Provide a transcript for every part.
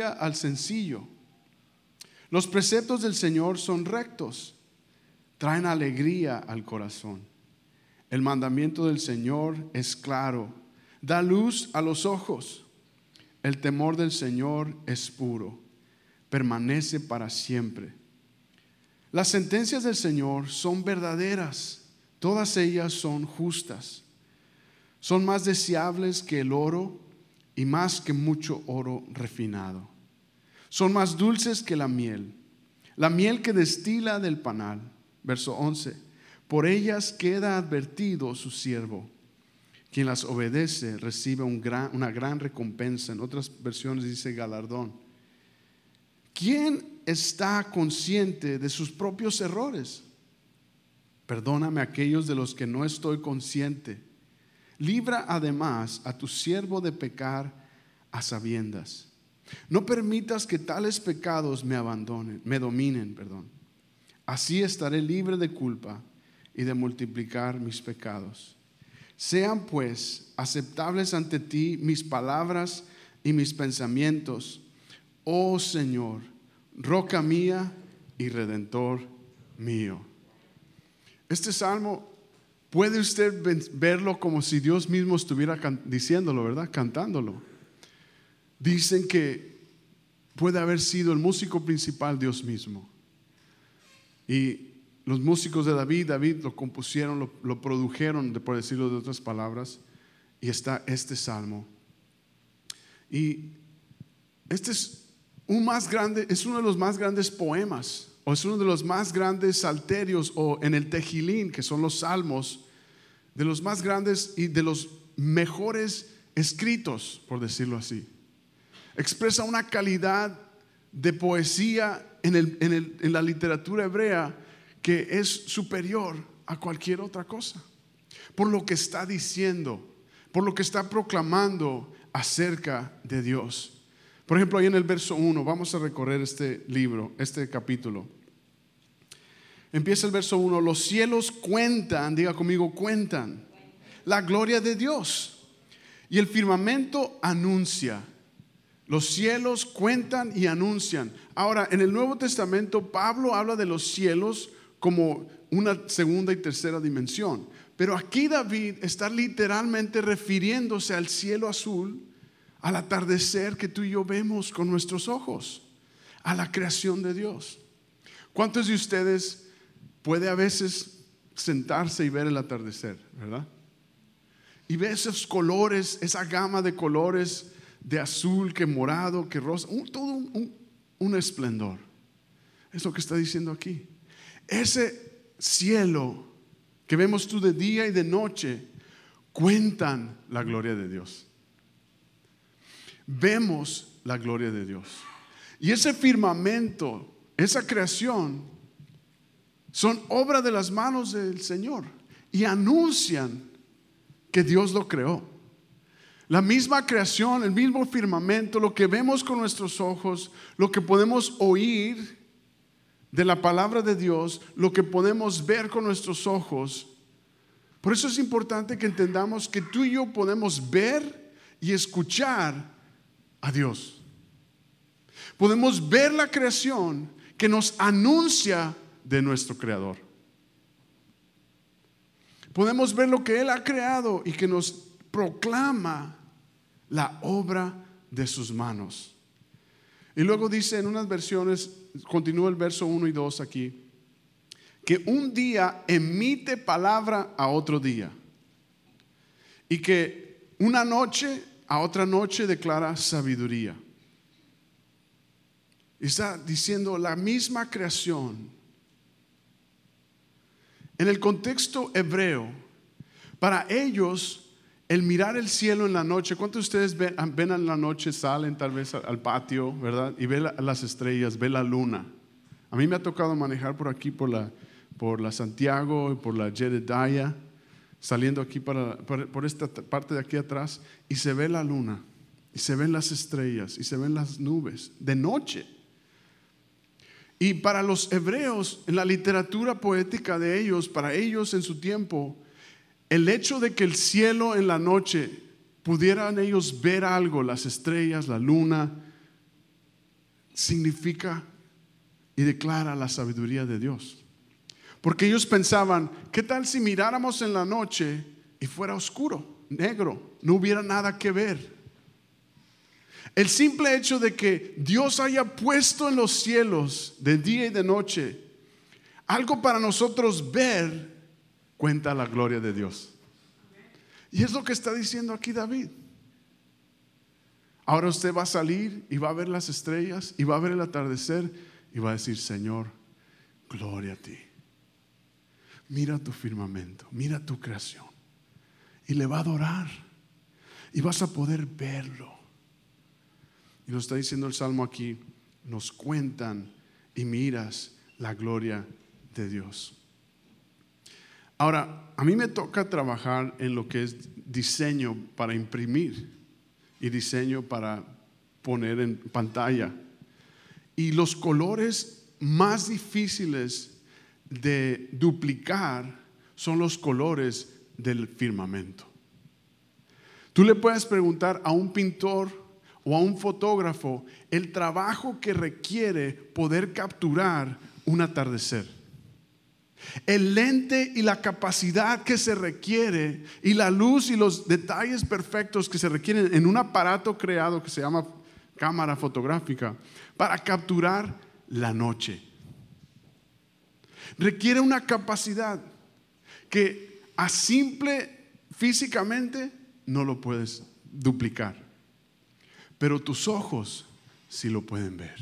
al sencillo. Los preceptos del Señor son rectos, traen alegría al corazón. El mandamiento del Señor es claro, da luz a los ojos. El temor del Señor es puro, permanece para siempre. Las sentencias del Señor son verdaderas, todas ellas son justas. Son más deseables que el oro y más que mucho oro refinado. Son más dulces que la miel, la miel que destila del panal. Verso 11. Por ellas queda advertido su siervo. Quien las obedece recibe una gran recompensa. En otras versiones dice galardón. ¿Quién está consciente de sus propios errores? Perdóname aquellos de los que no estoy consciente. Libra además a tu siervo de pecar a sabiendas. No permitas que tales pecados me abandonen, me dominen, perdón. Así estaré libre de culpa y de multiplicar mis pecados. Sean pues aceptables ante ti mis palabras y mis pensamientos, oh Señor, roca mía y redentor mío. Este salmo puede usted verlo como si Dios mismo estuviera diciéndolo, ¿verdad? Cantándolo. Dicen que puede haber sido el músico principal Dios mismo. Y los músicos de David, David lo compusieron, lo, produjeron, por decirlo de otras palabras, y está este salmo. Y este es un más grande, es uno de los más grandes poemas, o es uno de los más grandes salterios, o en el Tejilín, que son los salmos, de los más grandes y de los mejores escritos, por decirlo así. Expresa una calidad de poesía en, la literatura hebrea que es superior a cualquier otra cosa. Por lo que está diciendo, por lo que está proclamando acerca de Dios. Por ejemplo, ahí en el verso 1, vamos a recorrer este libro, este capítulo. Empieza el verso 1, los cielos cuentan, diga conmigo, cuentan la gloria de Dios. Y el firmamento anuncia. Los cielos cuentan y anuncian. Ahora, en el Nuevo Testamento, Pablo habla de los cielos como una segunda y tercera dimensión. Pero aquí David está literalmente refiriéndose al cielo azul, al atardecer que tú y yo vemos con nuestros ojos, a la creación de Dios. ¿Cuántos de ustedes puede a veces sentarse y ver el atardecer, verdad? Y ver esos colores, esa gama de colores de azul, que morado, que rosa, todo un, un esplendor. Es lo que está diciendo aquí. Ese cielo que vemos tú de día y de noche, cuentan la gloria de Dios. Vemos la gloria de Dios. Y ese firmamento, esa creación, son obra de las manos del Señor y anuncian que Dios lo creó. La misma creación, el mismo firmamento, lo que vemos con nuestros ojos, lo que podemos oír de la palabra de Dios, lo que podemos ver con nuestros ojos. Por eso es importante que entendamos que tú y yo podemos ver y escuchar a Dios. Podemos ver la creación que nos anuncia de nuestro Creador. Podemos ver lo que Él ha creado y que nos proclama la obra de sus manos. Y luego dice en unas versiones, continúa el verso 1 y 2 aquí, que un día emite palabra a otro día y que una noche a otra noche declara sabiduría. Está diciendo la misma creación. En el contexto hebreo, para ellos el mirar el cielo en la noche, ¿cuántos de ustedes ven, en la noche, salen tal vez al patio, ¿verdad? Y ven las estrellas, ven la luna. A mí me ha tocado manejar por aquí, por la, por la Santiago, por la Jedediah, saliendo aquí para, por esta parte de aquí atrás, y se ve la luna, y se ven las estrellas, y se ven las nubes, de noche. Y para los hebreos, en la literatura poética de ellos, para ellos en su tiempo, el hecho de que el cielo en la noche pudieran ellos ver algo, las estrellas, la luna, significa y declara la sabiduría de Dios. Porque ellos pensaban, ¿qué tal si miráramos en la noche y fuera oscuro, negro, no hubiera nada que ver? El simple hecho de que Dios haya puesto en los cielos de día y de noche algo para nosotros ver, cuenta la gloria de Dios. Y es lo que está diciendo aquí David. Ahora usted va a salir y va a ver las estrellas y va a ver el atardecer y va a decir, Señor, gloria a ti. Mira tu firmamento, mira tu creación. Y le va a adorar. Y vas a poder verlo. Nos está diciendo el Salmo aquí, nos cuentan y miras la gloria de Dios. Ahora, a mí me toca trabajar en lo que es diseño para imprimir y diseño para poner en pantalla. Y los colores más difíciles de duplicar son los colores del firmamento. Tú le puedes preguntar a un pintor o a un fotógrafo el trabajo que requiere poder capturar un atardecer. El lente y la capacidad que se requiere y la luz y los detalles perfectos que se requieren en un aparato creado que se llama cámara fotográfica para capturar la noche. Requiere una capacidad que a simple físicamente no lo puedes duplicar, pero tus ojos sí lo pueden ver.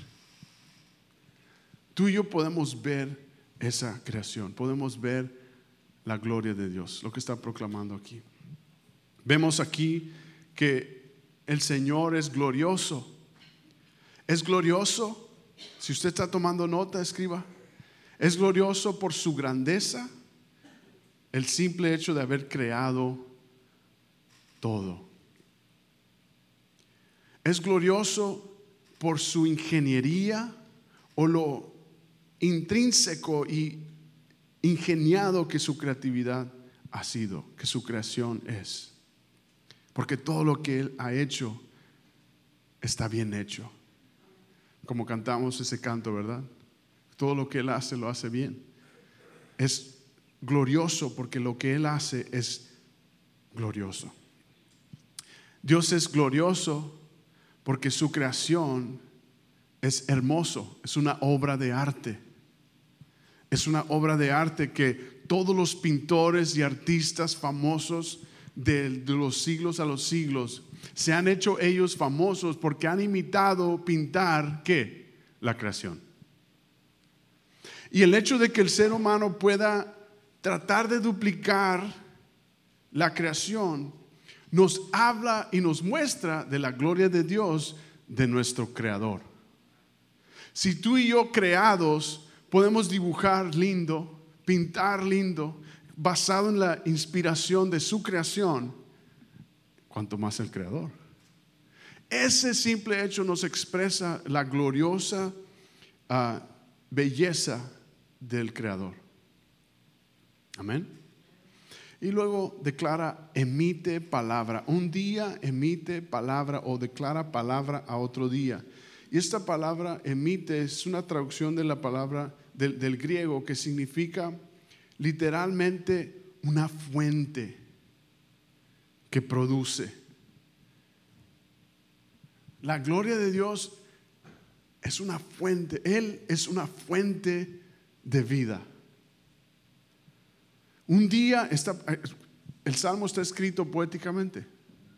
Tú y yo podemos ver esa creación, podemos ver la gloria de Dios, lo que está proclamando aquí. Vemos aquí que el Señor es glorioso. Es glorioso, si usted está tomando nota, escriba, es glorioso por su grandeza, el simple hecho de haber creado todo. Es glorioso por su ingeniería o lo intrínseco y ingeniado que su creatividad ha sido, que su creación es. Porque todo lo que Él ha hecho está bien hecho. Como cantamos ese canto, ¿verdad? Todo lo que Él hace lo hace bien. Es glorioso porque lo que Él hace es glorioso. Dios es glorioso porque su creación es hermoso, es una obra de arte. Es una obra de arte que todos los pintores y artistas famosos de, los siglos a los siglos se han hecho ellos famosos porque han imitado pintar qué? La creación. Y el hecho de que el ser humano pueda tratar de duplicar la creación nos habla y nos muestra de la gloria de Dios, de nuestro creador. Si tú y yo creados podemos dibujar lindo, pintar lindo, basado en la inspiración de su creación, cuanto más el creador. Ese simple hecho nos expresa la gloriosa ah, belleza del creador. Amén. Y luego declara, emite palabra. Un día emite palabra o declara palabra a otro día. Y esta palabra emite es una traducción de la palabra del, griego que significa literalmente una fuente que produce. La gloria de Dios es una fuente, Él es una fuente de vida. Un día está, el salmo está escrito poéticamente,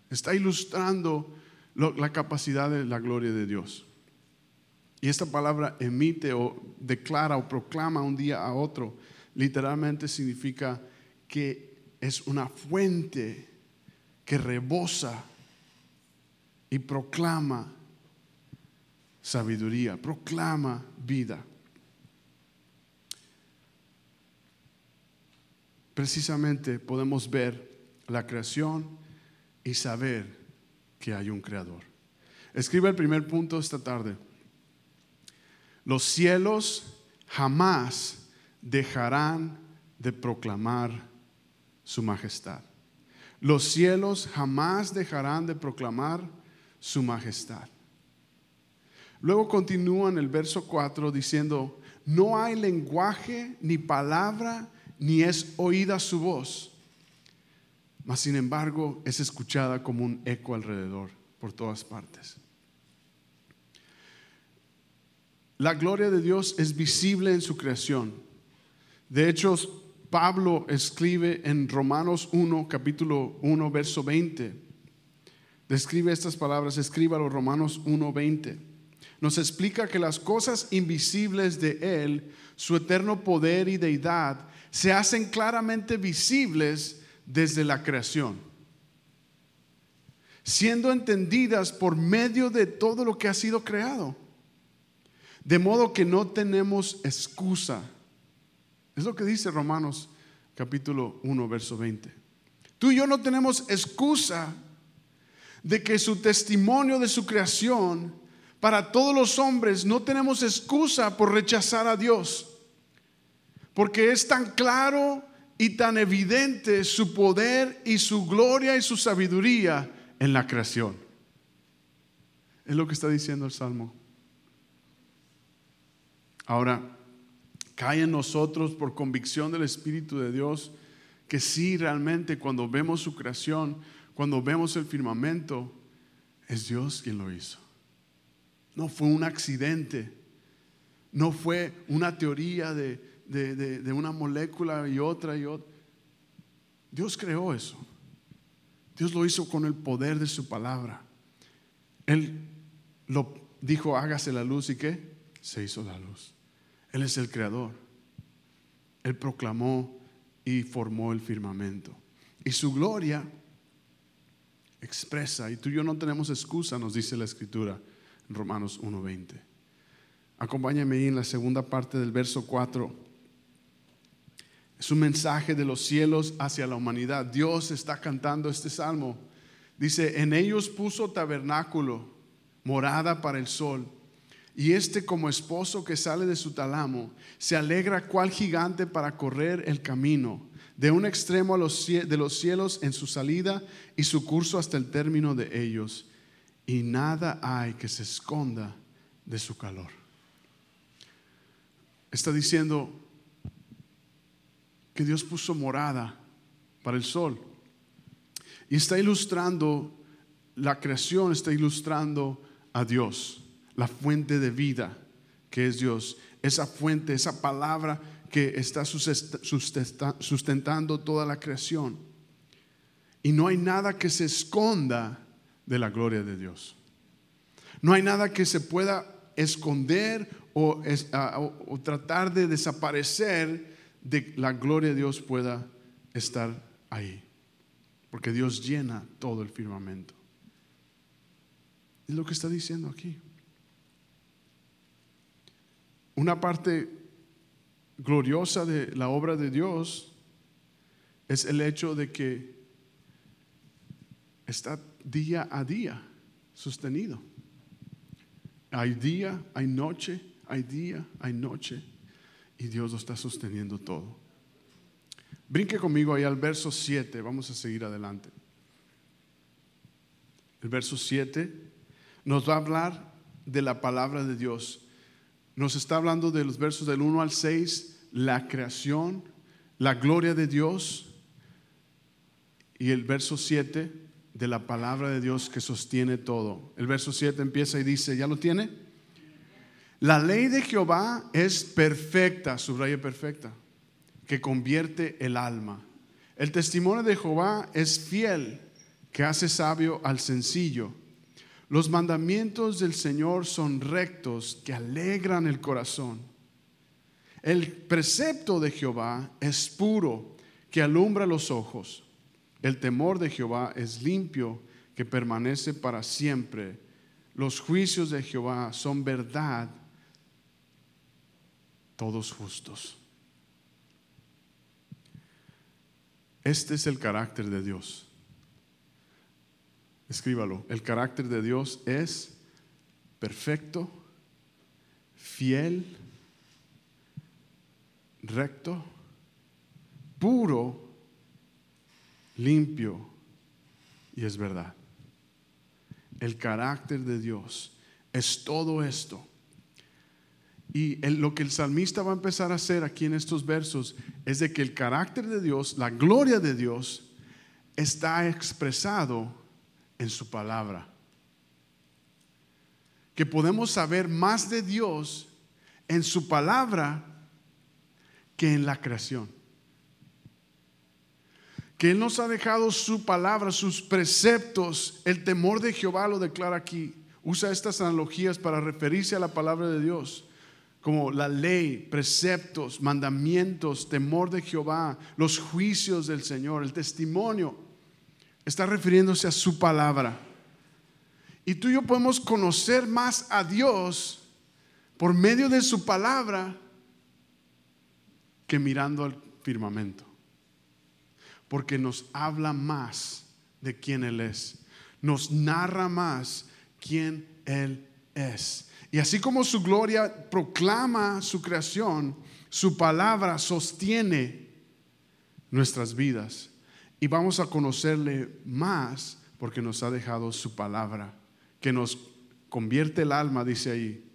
está ilustrando la capacidad de la gloria de Dios. Y esta palabra emite o declara o proclama un día a otro, literalmente significa que es una fuente que rebosa y proclama sabiduría, proclama vida. Precisamente podemos ver la creación y saber que hay un creador. Escribe el primer punto esta tarde. Los cielos jamás dejarán de proclamar su majestad. Los cielos jamás dejarán de proclamar su majestad. Luego continúa en el verso 4 diciendo, no hay lenguaje ni palabra ni es oída su voz, mas sin embargo es escuchada como un eco alrededor por todas partes. La gloria de Dios es visible en su creación. De hecho, Pablo escribe en Romanos 1, capítulo 1, verso 20. Describe estas palabras, escríbalo Romanos 1, 20. Nos explica que las cosas invisibles de Él, su eterno poder y deidad, se hacen claramente visibles desde la creación, siendo entendidas por medio de todo lo que ha sido creado. De modo que no tenemos excusa es lo que dice Romanos capítulo 1, verso 20. Tú y yo no tenemos excusa de que su testimonio de su creación para todos los hombres no tenemos excusa por rechazar a Dios. Porque es tan claro y tan evidente su poder y su gloria y su sabiduría en la creación. Es lo que está diciendo el Salmo. Ahora, cae en nosotros por convicción del Espíritu de Dios que sí, realmente cuando vemos su creación, cuando vemos el firmamento, es Dios quien lo hizo. No fue un accidente, no fue una teoría de, de una molécula y otra y otra. Dios creó eso. Dios lo hizo con el poder de su palabra. Él lo dijo, hágase la luz y qué? Se hizo la luz. Él es el creador. Él proclamó y formó el firmamento. Y su gloria expresa, y tú y yo no tenemos excusa, nos dice la escritura en Romanos 1.20. Acompáñame ahí en la segunda parte del verso 4. Es un mensaje de los cielos hacia la humanidad. Dios está cantando este salmo. Dice, en ellos puso tabernáculo, morada para el sol y este como esposo que sale de su talamo, se alegra cual gigante para correr el camino, de un extremo a los, de los cielos en su salida y su curso hasta el término de ellos. Y nada hay que se esconda de su calor. Está diciendo que Dios puso morada para el sol. Y está ilustrando la creación, está ilustrando a Dios la fuente de vida que es Dios, esa fuente, esa palabra que está sustentando toda la creación. Y no hay nada que se esconda de la gloria de Dios. No hay nada que se pueda esconder o, o, tratar de desaparecer de la gloria de Dios pueda estar ahí. Porque Dios llena todo el firmamento. Es lo que está diciendo aquí. Una parte gloriosa de la obra de Dios es el hecho de que está día a día sostenido. Hay día, hay noche, hay día, hay noche, y Dios lo está sosteniendo todo. Brinque conmigo ahí al verso 7, vamos a seguir adelante. El verso 7 nos va a hablar de la palabra de Dios nos está hablando de los versos del 1 al 6, la creación, la gloria de Dios y el verso 7 de la palabra de Dios que sostiene todo. El verso 7 empieza y dice, ¿ya lo tiene? La ley de Jehová es perfecta, subraya perfecta, que convierte el alma. El testimonio de Jehová es fiel, que hace sabio al sencillo. Los mandamientos del Señor son rectos que alegran el corazón. El precepto de Jehová es puro que alumbra los ojos. El temor de Jehová es limpio que permanece para siempre. Los juicios de Jehová son verdad, todos justos. Este es el carácter de Dios. Escríbalo. El carácter de Dios es perfecto, fiel, recto, puro, limpio y es verdad. El carácter de Dios es todo esto. Y lo que el salmista va a empezar a hacer aquí en estos versos es de que el carácter de Dios, la gloria de Dios, está expresado en su palabra. Que podemos saber más de Dios en su palabra que en la creación. Que Él nos ha dejado su palabra, sus preceptos, el temor de Jehová lo declara aquí. Usa estas analogías para referirse a la palabra de Dios como la ley, preceptos, mandamientos, temor de Jehová, los juicios del Señor, el testimonio, está refiriéndose a su palabra. Y tú y yo podemos conocer más a Dios por medio de su palabra que mirando al firmamento. Porque nos habla más de quién Él es. Nos narra más quién Él es. Y así como su gloria proclama su creación, su palabra sostiene nuestras vidas. Y vamos a conocerle más porque nos ha dejado su palabra, que nos convierte el alma, dice ahí,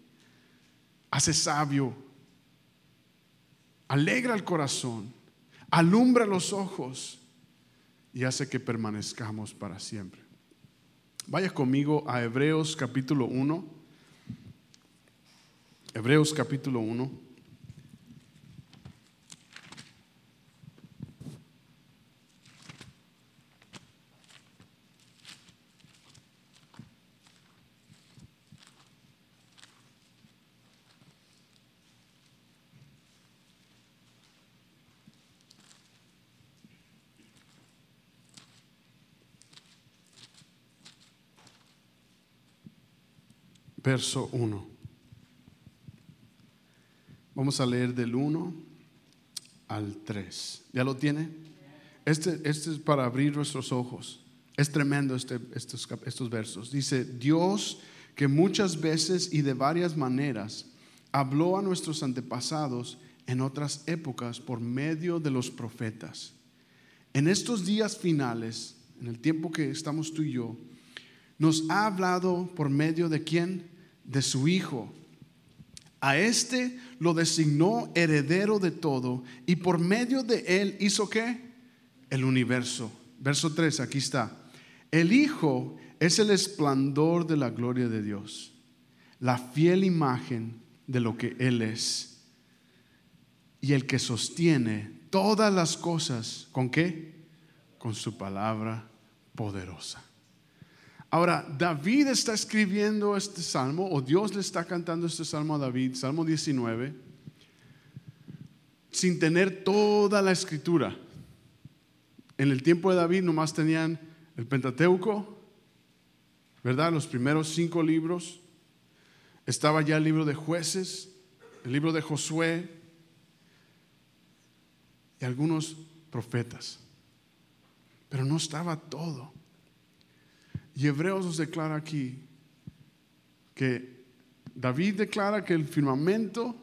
hace sabio, alegra el corazón, alumbra los ojos y hace que permanezcamos para siempre. Vaya conmigo a Hebreos capítulo 1. Hebreos capítulo 1. Verso 1. Vamos a leer del 1 al 3. ¿Ya lo tiene? Este, este es para abrir nuestros ojos. Es tremendo este, estos, estos versos. Dice, Dios que muchas veces y de varias maneras habló a nuestros antepasados en otras épocas por medio de los profetas. En estos días finales, en el tiempo que estamos tú y yo, nos ha hablado por medio de quién? De su Hijo a este lo designó heredero de todo y por medio de él hizo qué? El universo. Verso 3, aquí está. El Hijo es el esplendor de la gloria de Dios, la fiel imagen de lo que Él es y el que sostiene todas las cosas. ¿Con qué? Con su palabra poderosa. Ahora, David está escribiendo este salmo, o Dios le está cantando este salmo a David, Salmo 19, sin tener toda la escritura. En el tiempo de David nomás tenían el Pentateuco, ¿verdad? Los primeros cinco libros. Estaba ya el libro de jueces, el libro de Josué y algunos profetas. Pero no estaba todo. Y Hebreos nos declara aquí que David declara que el firmamento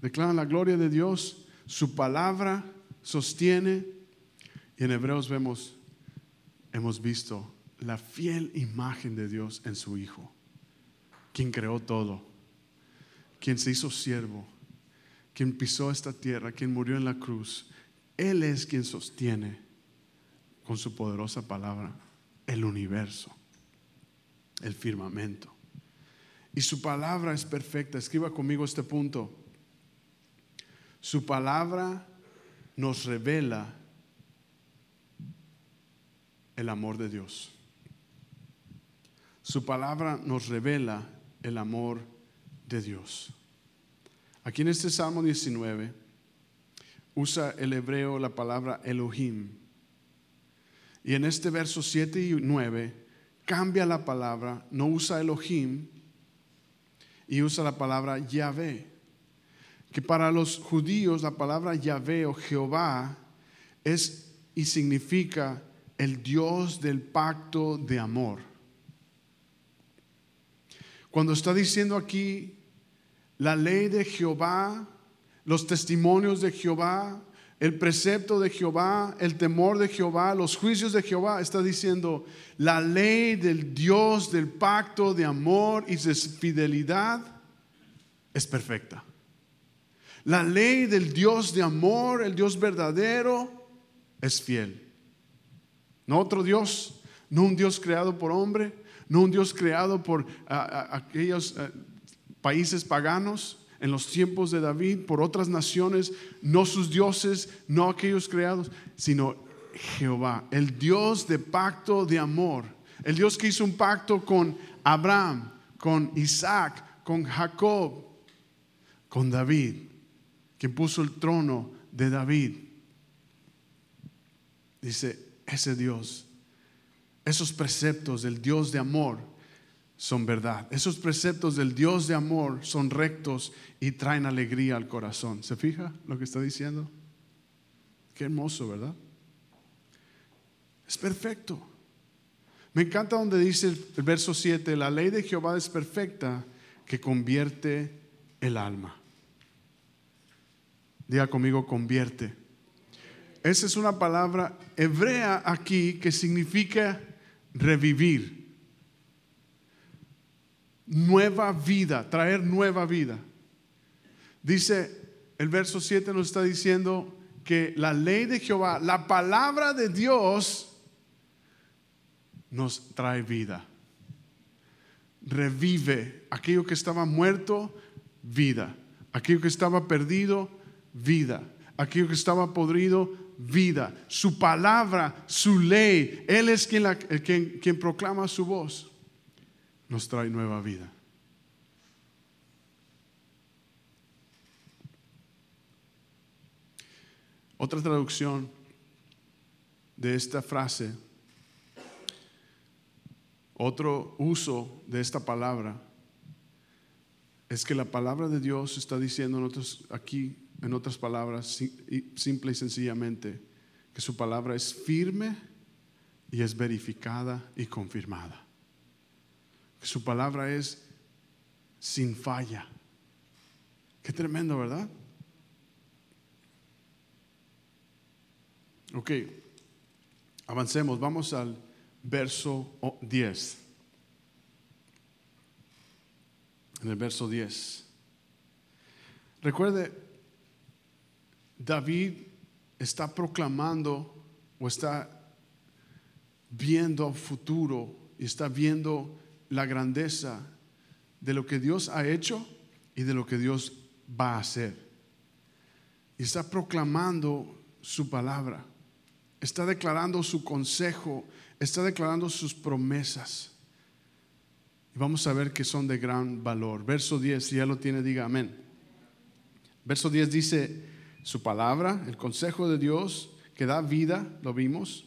declara la gloria de Dios, su palabra sostiene, y en Hebreos vemos, hemos visto la fiel imagen de Dios en su Hijo, quien creó todo, quien se hizo siervo, quien pisó esta tierra, quien murió en la cruz. Él es quien sostiene con su poderosa palabra el universo, el firmamento. Y su palabra es perfecta. Escriba conmigo este punto. Su palabra nos revela el amor de Dios. Su palabra nos revela el amor de Dios. Aquí en este Salmo 19 usa el hebreo la palabra Elohim y en este verso 7 y 9 cambia la palabra, no usa Elohim y usa la palabra Yahvé. Que para los judíos la palabra Yahvé o Jehová es y significa el Dios del pacto de amor. Cuando está diciendo aquí la ley de Jehová, los testimonios de Jehová, el precepto de Jehová, el temor de Jehová, los juicios de Jehová, está diciendo, la ley del Dios del pacto de amor y de fidelidad es perfecta. La ley del Dios de amor, el Dios verdadero, es fiel. No otro Dios, no un Dios creado por hombre, no un Dios creado por aquellos eh, países paganos, en los tiempos de David por otras naciones, no sus dioses, no aquellos creados, sino Jehová, el Dios de pacto de amor, el Dios que hizo un pacto con Abraham, con Isaac, con Jacob, con David, quien puso el trono de David. Dice, ese Dios, esos preceptos del Dios de amor, son verdad. Esos preceptos del Dios de amor son rectos y traen alegría al corazón. ¿Se fija lo que está diciendo? Qué hermoso, ¿verdad? Es perfecto. Me encanta donde dice el, verso 7, la ley de Jehová es perfecta que convierte el alma. Diga conmigo, convierte. Esa es una palabra hebrea aquí que significa revivir nueva vida, traer nueva vida. Dice el verso 7 nos está diciendo que la ley de Jehová, la palabra de Dios, nos trae vida. Revive aquello que estaba muerto, vida. Aquello que estaba perdido, vida. Aquello que estaba podrido, vida. Su palabra, su ley, Él es quien, quien, quien proclama su voz nos trae nueva vida. Otra traducción de esta frase, otro uso de esta palabra, es que la palabra de Dios está diciendo aquí, en otras palabras, simple y sencillamente, que su palabra es firme y es verificada y confirmada. Su palabra es sin falla. Qué tremendo, ¿verdad? Ok, avancemos, vamos al verso 10. En el verso 10. Recuerde, David está proclamando o está viendo futuro y está viendo la grandeza de lo que Dios ha hecho y de lo que Dios va a hacer. Y está proclamando su palabra, está declarando su consejo, está declarando sus promesas. Y vamos a ver que son de gran valor. Verso 10, si ya lo tiene, diga amén. Verso 10 dice, su palabra, el consejo de Dios que da vida, lo vimos,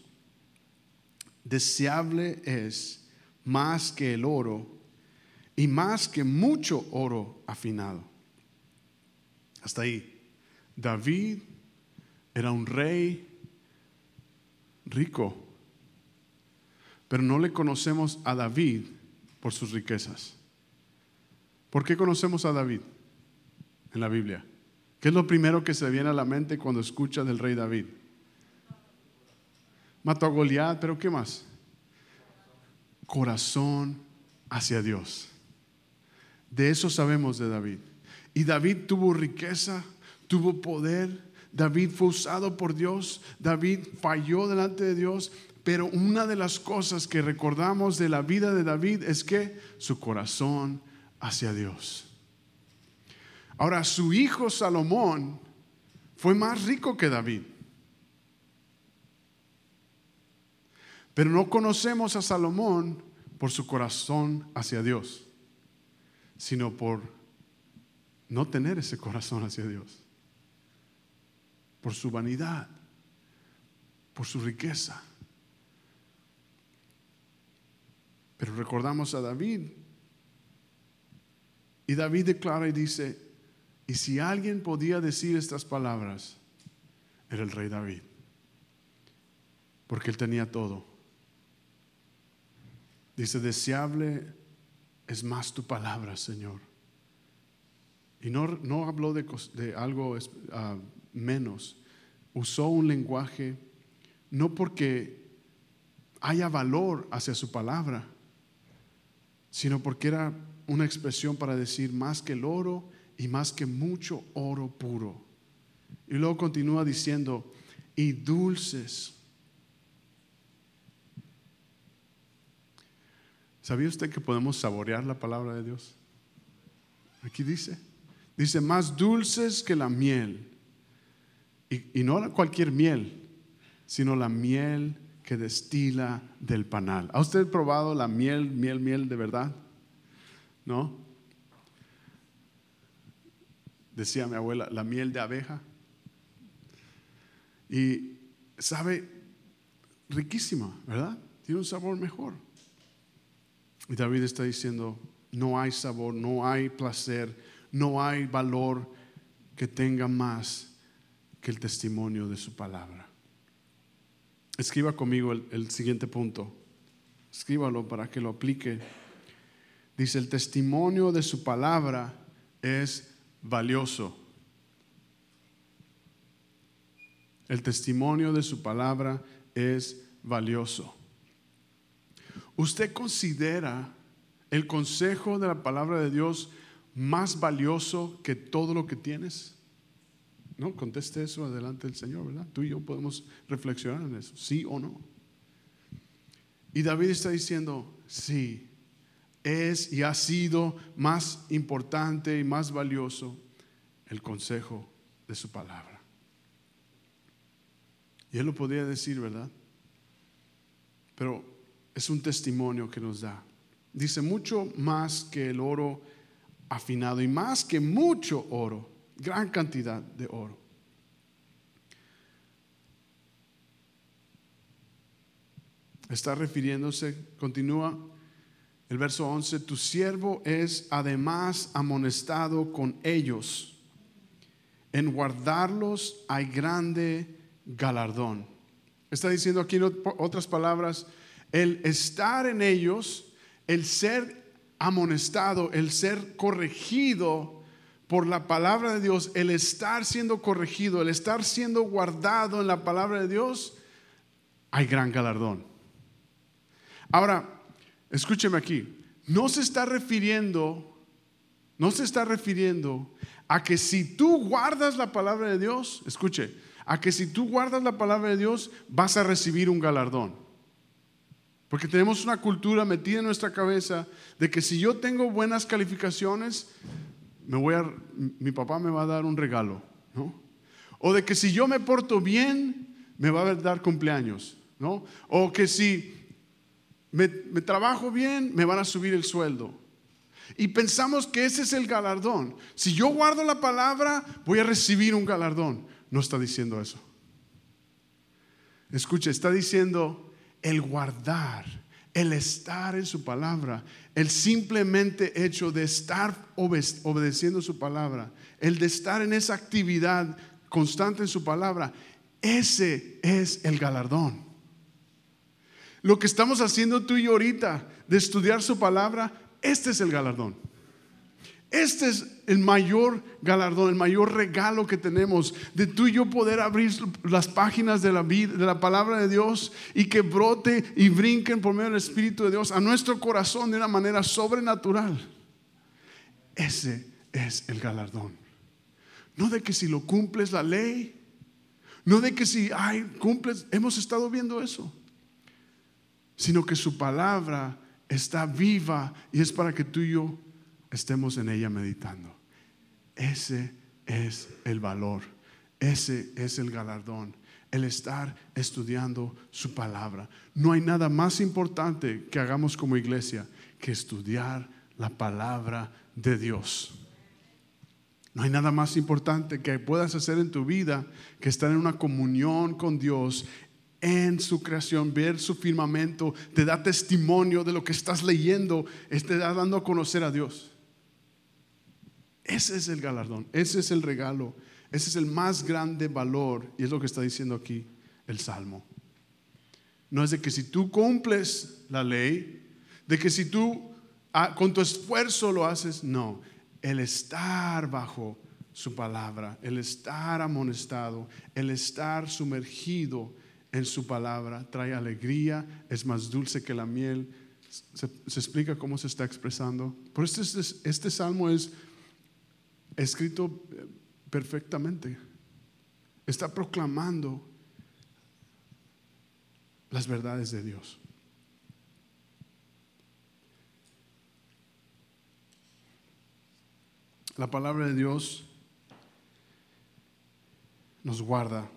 deseable es más que el oro y más que mucho oro afinado. Hasta ahí. David era un rey rico, pero no le conocemos a David por sus riquezas. ¿Por qué conocemos a David en la Biblia? ¿Qué es lo primero que se viene a la mente cuando escucha del rey David? Mató a Goliat, pero ¿qué más? Corazón hacia Dios. De eso sabemos de David. Y David tuvo riqueza, tuvo poder, David fue usado por Dios, David falló delante de Dios, pero una de las cosas que recordamos de la vida de David es que su corazón hacia Dios. Ahora, su hijo Salomón fue más rico que David. Pero no conocemos a Salomón por su corazón hacia Dios, sino por no tener ese corazón hacia Dios, por su vanidad, por su riqueza. Pero recordamos a David, y David declara y dice, y si alguien podía decir estas palabras, era el rey David, porque él tenía todo Dice, deseable es más tu palabra, Señor. Y no, no habló de, algo ah, menos, usó un lenguaje no porque haya valor hacia su palabra, sino porque era una expresión para decir más que el oro y más que mucho oro puro. Y luego continúa diciendo, y dulces. ¿Sabía usted que podemos saborear la palabra de Dios? Aquí dice, dice, más dulces que la miel. Y, y no cualquier miel, sino la miel que destila del panal. ¿Ha usted probado la miel, miel, miel de verdad? ¿No? Decía mi abuela, la miel de abeja. Y sabe riquísima, ¿verdad? Tiene un sabor mejor. Y David está diciendo, no hay sabor, no hay placer, no hay valor que tenga más que el testimonio de su palabra. Escriba conmigo el, el, siguiente punto. Escríbalo para que lo aplique. Dice, el testimonio de su palabra es valioso. El testimonio de su palabra es valioso. ¿Usted considera el consejo de la palabra de Dios más valioso que todo lo que tienes? No, conteste eso adelante del Señor, ¿verdad? Tú y yo podemos reflexionar en eso, sí o no. Y David está diciendo, sí, es y ha sido más importante y más valioso el consejo de su palabra. Y él lo podría decir, ¿verdad? Pero es un testimonio que nos da. Dice mucho más que el oro afinado y más que mucho oro, gran cantidad de oro. Está refiriéndose, continúa el verso 11, tu siervo es además amonestado con ellos. En guardarlos hay grande galardón. Está diciendo aquí otras palabras, el estar en ellos, el ser amonestado, el ser corregido por la palabra de Dios, el estar siendo corregido, el estar siendo guardado en la palabra de Dios, hay gran galardón. Ahora, escúcheme aquí, no se está refiriendo, no se está refiriendo a que si tú guardas la palabra de Dios, escuche, a que si tú guardas la palabra de Dios vas a recibir un galardón. Porque tenemos una cultura metida en nuestra cabeza de que si yo tengo buenas calificaciones, mi papá me va a dar un regalo, ¿no? O de que si yo me porto bien, me va a dar cumpleaños, ¿no? O que si me, me trabajo bien, me van a subir el sueldo. Y pensamos que ese es el galardón. Si yo guardo la palabra, voy a recibir un galardón. No está diciendo eso. Escuche, está diciendo el guardar, el estar en su palabra, el simplemente hecho de estar obedeciendo su palabra, el de estar en esa actividad constante en su palabra, ese es el galardón. Lo que estamos haciendo tú y yo ahorita de estudiar su palabra, este es el galardón. Este es el mayor galardón, el mayor regalo que tenemos de tú y yo poder abrir las páginas de la, vida, de la palabra de Dios y que brote y brinquen por medio del Espíritu de Dios a nuestro corazón de una manera sobrenatural. Ese es el galardón. No de que si lo cumples la ley, no de que si, ay, cumples, hemos estado viendo eso, sino que su palabra está viva y es para que tú y yo estemos en ella meditando. Ese es el valor, ese es el galardón, el estar estudiando su palabra. No hay nada más importante que hagamos como iglesia que estudiar la palabra de Dios. No hay nada más importante que puedas hacer en tu vida que estar en una comunión con Dios en su creación, ver su firmamento, te da testimonio de lo que estás leyendo, te da dando a conocer a Dios. Ese es el galardón, ese es el regalo, ese es el más grande valor y es lo que está diciendo aquí el Salmo. No es de que si tú cumples la ley, de que si tú ah, con tu esfuerzo lo haces, no, el estar bajo su palabra, el estar amonestado, el estar sumergido en su palabra, trae alegría, es más dulce que la miel. Se, explica cómo se está expresando. Por este, este salmo es escrito eh, perfectamente. Está proclamando las verdades de Dios. La palabra de Dios nos guarda.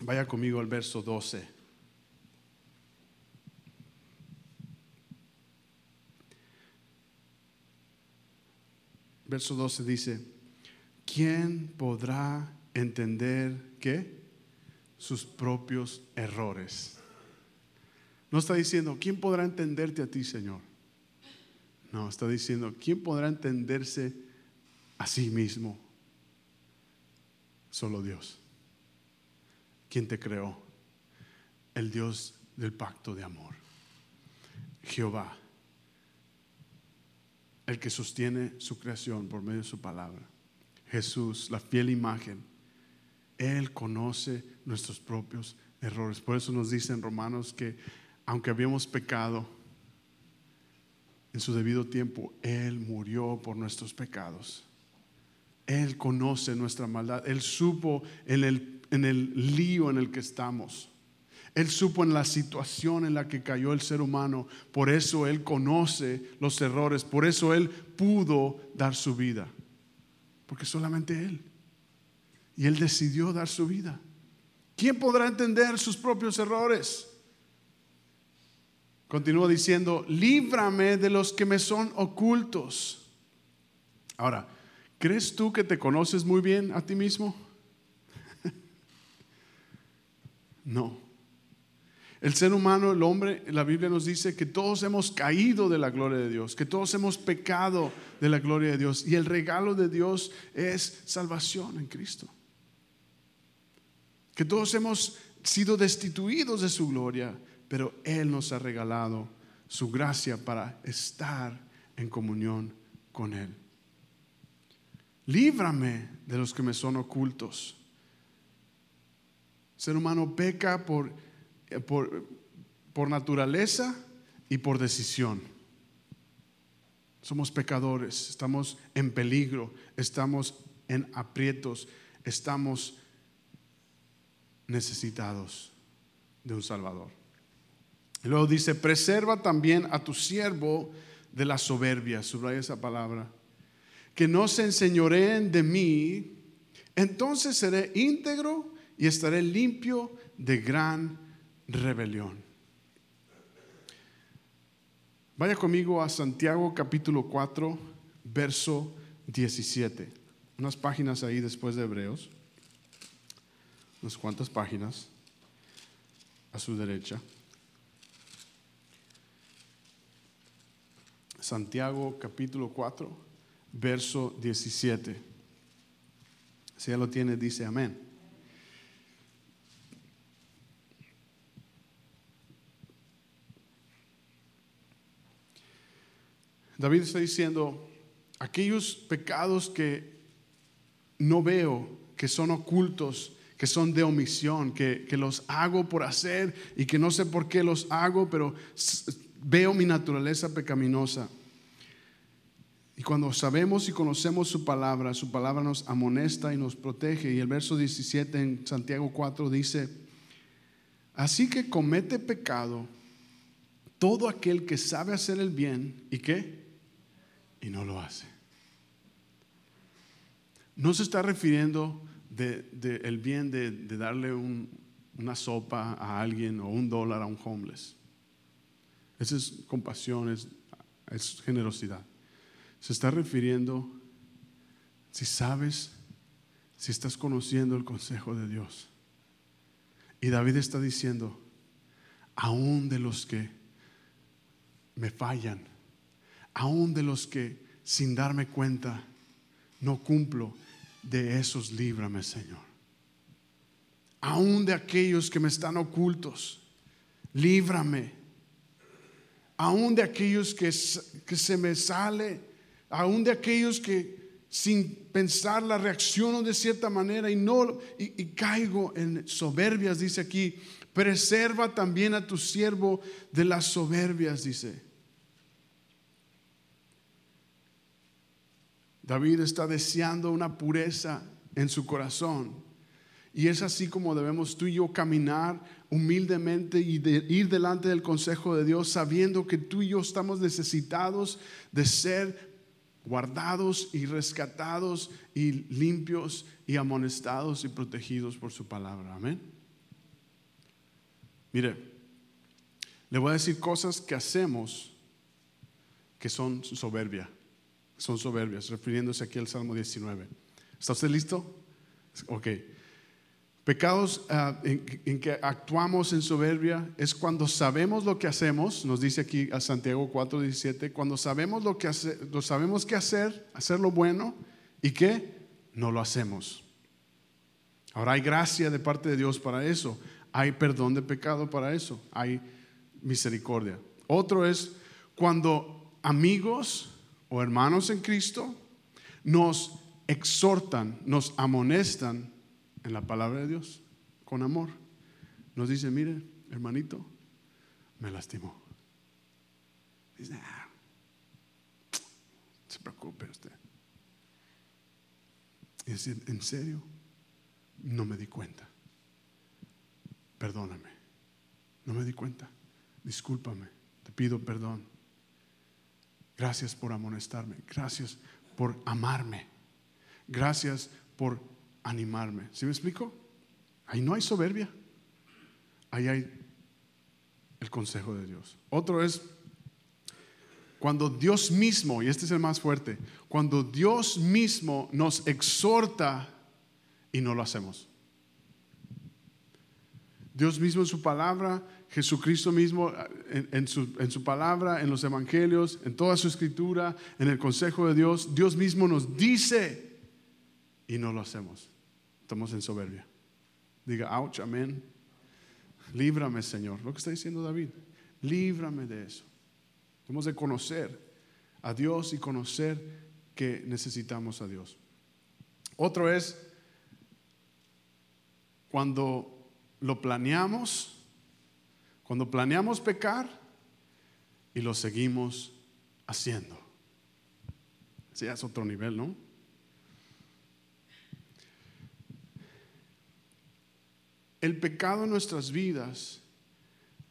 Vaya conmigo al verso 12. Verso 12 dice, ¿quién podrá entender qué? Sus propios errores. No está diciendo, ¿quién podrá entenderte a ti, Señor? No, está diciendo, ¿quién podrá entenderse a sí mismo? Solo Dios. ¿Quién te creó? El Dios del pacto de amor. Jehová. El que sostiene su creación por medio de su palabra. Jesús, la fiel imagen. Él conoce nuestros propios errores. Por eso nos dicen Romanos que aunque habíamos pecado, en su debido tiempo, Él murió por nuestros pecados. Él conoce nuestra maldad. Él supo en el, en el lío en el que estamos. Él supo en la situación en la que cayó el ser humano. Por eso Él conoce los errores. Por eso Él pudo dar su vida. Porque solamente Él. Y Él decidió dar su vida. ¿Quién podrá entender sus propios errores? Continúa diciendo, líbrame de los que me son ocultos. Ahora, ¿Crees tú que te conoces muy bien a ti mismo? no. El ser humano, el hombre, la Biblia nos dice que todos hemos caído de la gloria de Dios, que todos hemos pecado de la gloria de Dios y el regalo de Dios es salvación en Cristo. Que todos hemos sido destituidos de su gloria, pero Él nos ha regalado su gracia para estar en comunión con Él líbrame de los que me son ocultos. El ser humano peca por, por, por naturaleza y por decisión. Somos pecadores, estamos en peligro, estamos en aprietos, estamos necesitados de un Salvador. luego dice, preserva también a tu siervo de la soberbia, subraya esa palabra que no se enseñoreen de mí, entonces seré íntegro y estaré limpio de gran rebelión. Vaya conmigo a Santiago capítulo 4, verso 17. Unas páginas ahí después de Hebreos. Unas cuantas páginas a su derecha. Santiago capítulo 4 verso 17. Si ya lo tiene, dice amén. David está diciendo, aquellos pecados que no veo, que son ocultos, que son de omisión, que, que, los hago por hacer y que no sé por qué los hago, pero veo mi naturaleza pecaminosa. Y cuando sabemos y conocemos su palabra, su palabra nos amonesta y nos protege. Y el verso 17 en Santiago 4 dice, así que comete pecado todo aquel que sabe hacer el bien y qué, y no lo hace. No se está refiriendo del el bien de, darle una sopa a alguien o un dólar a un homeless. Esa es compasión, es generosidad. Se está refiriendo, si sabes, si estás conociendo el consejo de Dios. Y David está diciendo, aún de los que me fallan, aún de los que sin darme cuenta no cumplo, de esos líbrame, Señor. Aún de aquellos que me están ocultos, líbrame. Aún de aquellos que, que se me sale aún de aquellos que, sin pensarla, reacciono de cierta manera y no y caigo en soberbias, dice aquí. Preserva también a tu siervo de las soberbias, dice. David está deseando una pureza en su corazón. Y es así como debemos tú y yo caminar humildemente y ir delante del consejo de Dios sabiendo que tú y yo estamos necesitados de ser guardados y rescatados y limpios y amonestados y protegidos por su palabra. Amén. Mire, le voy a decir cosas que hacemos que son soberbia, son soberbias, refiriéndose aquí al Salmo 19. ¿Está usted listo? Ok. Pecados ah, en, que actuamos en soberbia es cuando sabemos lo que hacemos, nos dice aquí a Santiago 4:17, cuando sabemos lo que hace, lo sabemos qué hacer, hacer lo bueno y que no lo hacemos. Ahora hay gracia de parte de Dios para eso, hay perdón de pecado para eso, hay misericordia. Otro es cuando amigos o hermanos en Cristo nos exhortan, nos amonestan en la palabra de Dios, con amor. Nos dice, mire, hermanito, me lastimó. Dice, ah, se preocupe usted. Y ¿en serio? No me di cuenta. Perdóname. No me di cuenta. Discúlpame. Te pido perdón. Gracias por amonestarme. Gracias por amarme. Gracias por animarme. ¿Sí me explico? Ahí no hay soberbia. Ahí hay el consejo de Dios. Otro es cuando Dios mismo, y este es el más fuerte, cuando Dios mismo nos exhorta y no lo hacemos. Dios mismo en su palabra, Jesucristo mismo en, su, en, su, palabra, en los evangelios, en toda su escritura, en el consejo de Dios, Dios mismo nos dice y no lo hacemos. Estamos en soberbia. Diga, ouch, amén. Líbrame, Señor. Lo que está diciendo David. Líbrame de eso. Tenemos de conocer a Dios y conocer que necesitamos a Dios. Otro es cuando lo planeamos, cuando planeamos pecar y lo seguimos haciendo. Ese es otro nivel, ¿no? el pecado en nuestras vidas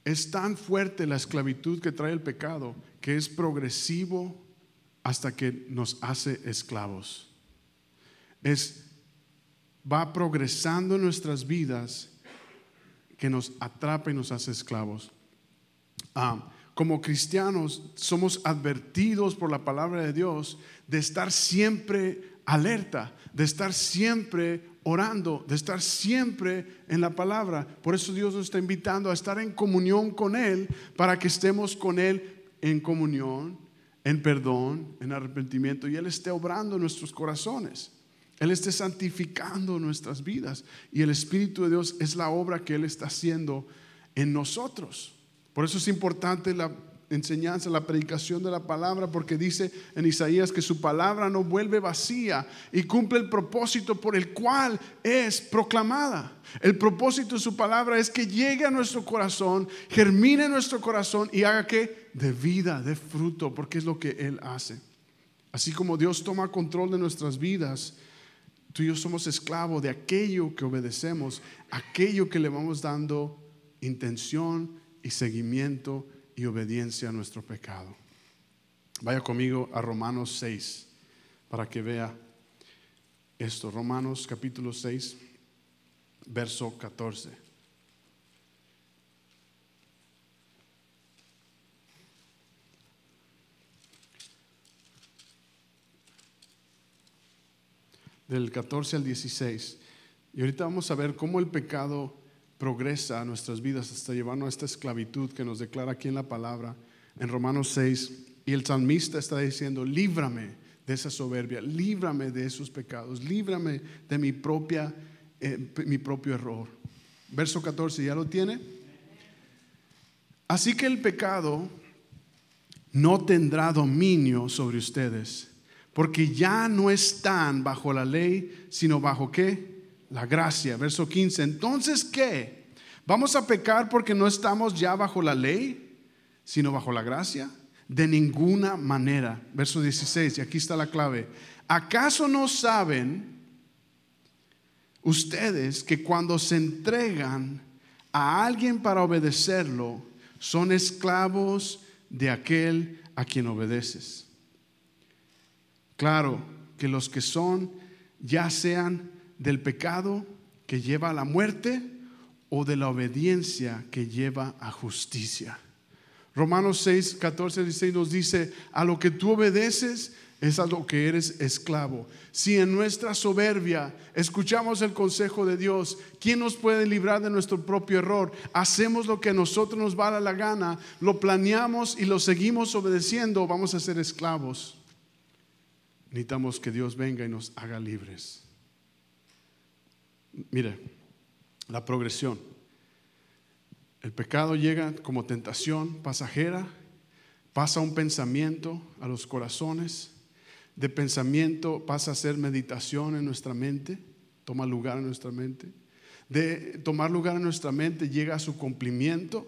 es tan fuerte la esclavitud que trae el pecado que es progresivo hasta que nos hace esclavos. Es va progresando en nuestras vidas que nos atrapa y nos hace esclavos. Ah, como cristianos somos advertidos por la palabra de Dios de estar siempre alerta, de estar siempre orando, de estar siempre en la palabra. Por eso Dios nos está invitando a estar en comunión con Él, para que estemos con Él en comunión, en perdón, en arrepentimiento, y Él esté obrando en nuestros corazones. Él esté santificando nuestras vidas. Y el Espíritu de Dios es la obra que Él está haciendo en nosotros. Por eso es importante la enseñanza, la predicación de la palabra, porque dice en Isaías que su palabra no vuelve vacía y cumple el propósito por el cual es proclamada. El propósito de su palabra es que llegue a nuestro corazón, germine en nuestro corazón y haga que de vida, de fruto, porque es lo que Él hace. Así como Dios toma control de nuestras vidas, tú y yo somos esclavos de aquello que obedecemos, aquello que le vamos dando intención y seguimiento y obediencia a nuestro pecado. Vaya conmigo a Romanos 6 para que vea esto. Romanos capítulo 6, verso 14. Del 14 al 16. Y ahorita vamos a ver cómo el pecado progresa a nuestras vidas hasta llevarnos a esta esclavitud que nos declara aquí en la palabra, en Romanos 6. Y el salmista está diciendo, líbrame de esa soberbia, líbrame de esos pecados, líbrame de mi, propia, eh, mi propio error. Verso 14, ¿ya lo tiene? Así que el pecado no tendrá dominio sobre ustedes porque ya no están bajo la ley, sino bajo qué? La gracia. Verso 15. Entonces, ¿qué? ¿Vamos a pecar porque no estamos ya bajo la ley, sino bajo la gracia? De ninguna manera. Verso 16, y aquí está la clave. ¿Acaso no saben ustedes que cuando se entregan a alguien para obedecerlo, son esclavos de aquel a quien obedeces? Claro que los que son, ya sean del pecado que lleva a la muerte o de la obediencia que lleva a justicia. Romanos 6, 14, 16 nos dice, a lo que tú obedeces es a lo que eres esclavo. Si en nuestra soberbia escuchamos el consejo de Dios, ¿quién nos puede librar de nuestro propio error? Hacemos lo que a nosotros nos vale la gana, lo planeamos y lo seguimos obedeciendo, vamos a ser esclavos. Necesitamos que Dios venga y nos haga libres. Mire, la progresión. El pecado llega como tentación pasajera, pasa un pensamiento a los corazones, de pensamiento pasa a ser meditación en nuestra mente, toma lugar en nuestra mente, de tomar lugar en nuestra mente llega a su cumplimiento,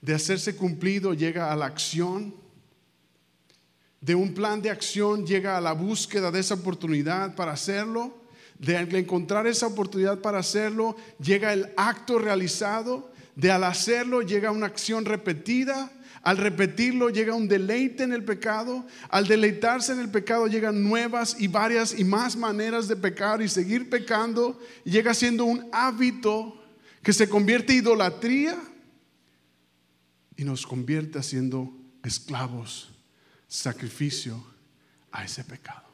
de hacerse cumplido llega a la acción, de un plan de acción llega a la búsqueda de esa oportunidad para hacerlo, de encontrar esa oportunidad para hacerlo llega el acto realizado, de al hacerlo llega una acción repetida, al repetirlo llega un deleite en el pecado, al deleitarse en el pecado llegan nuevas y varias y más maneras de pecar y seguir pecando, llega siendo un hábito que se convierte en idolatría y nos convierte siendo esclavos, sacrificio a ese pecado.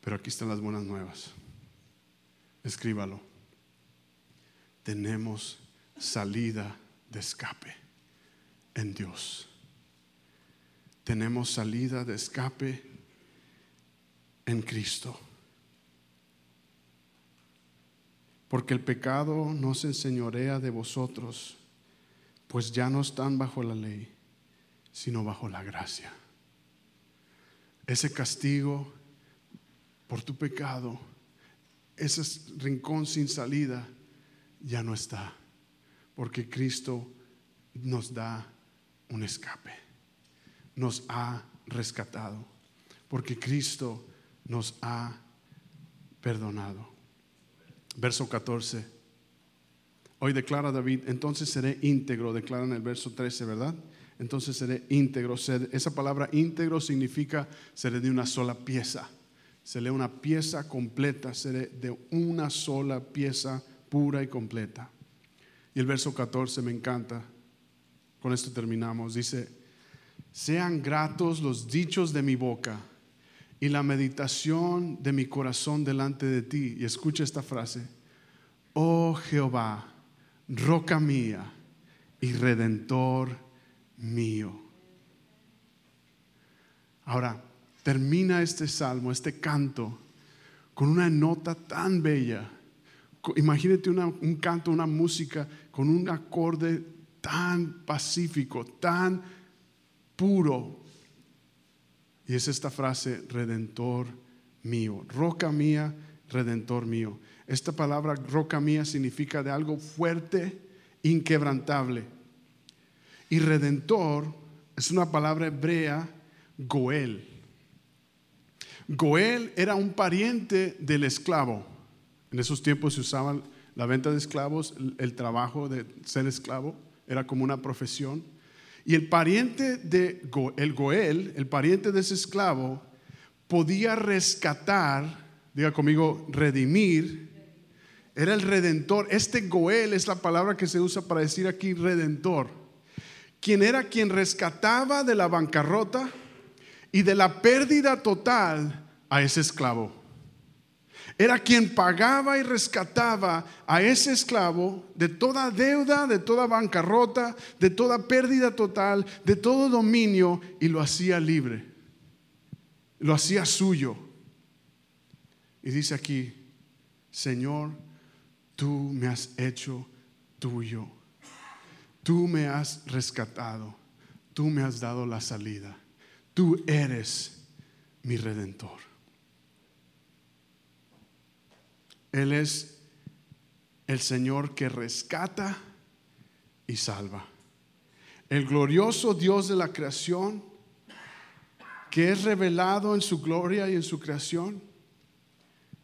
Pero aquí están las buenas nuevas escríbalo. Tenemos salida de escape en Dios. Tenemos salida de escape en Cristo. Porque el pecado no se enseñorea de vosotros, pues ya no están bajo la ley, sino bajo la gracia. Ese castigo por tu pecado ese rincón sin salida ya no está, porque Cristo nos da un escape, nos ha rescatado, porque Cristo nos ha perdonado. Verso 14. Hoy declara David, entonces seré íntegro, declara en el verso 13, ¿verdad? Entonces seré íntegro. Esa palabra íntegro significa seré de una sola pieza se lee una pieza completa, se lee de una sola pieza pura y completa. Y el verso 14 me encanta. Con esto terminamos. Dice, sean gratos los dichos de mi boca y la meditación de mi corazón delante de ti. Y escucha esta frase. Oh Jehová, roca mía y redentor mío. Ahora, termina este salmo, este canto, con una nota tan bella. Imagínate un canto, una música con un acorde tan pacífico, tan puro. Y es esta frase, redentor mío, roca mía, redentor mío. Esta palabra roca mía significa de algo fuerte, inquebrantable. Y redentor es una palabra hebrea, goel. Goel era un pariente del esclavo. En esos tiempos se usaba la venta de esclavos, el trabajo de ser esclavo, era como una profesión. Y el pariente de el Goel, el pariente de ese esclavo, podía rescatar, diga conmigo, redimir, era el redentor. Este Goel es la palabra que se usa para decir aquí redentor. Quien era quien rescataba de la bancarrota, y de la pérdida total a ese esclavo. Era quien pagaba y rescataba a ese esclavo de toda deuda, de toda bancarrota, de toda pérdida total, de todo dominio y lo hacía libre. Lo hacía suyo. Y dice aquí, Señor, tú me has hecho tuyo. Tú me has rescatado tú me has dado la salida. Tú eres mi redentor. Él es el Señor que rescata y salva. El glorioso Dios de la creación, que es revelado en su gloria y en su creación,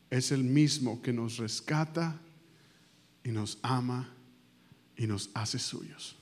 es el mismo que nos rescata y nos ama y nos hace suyos.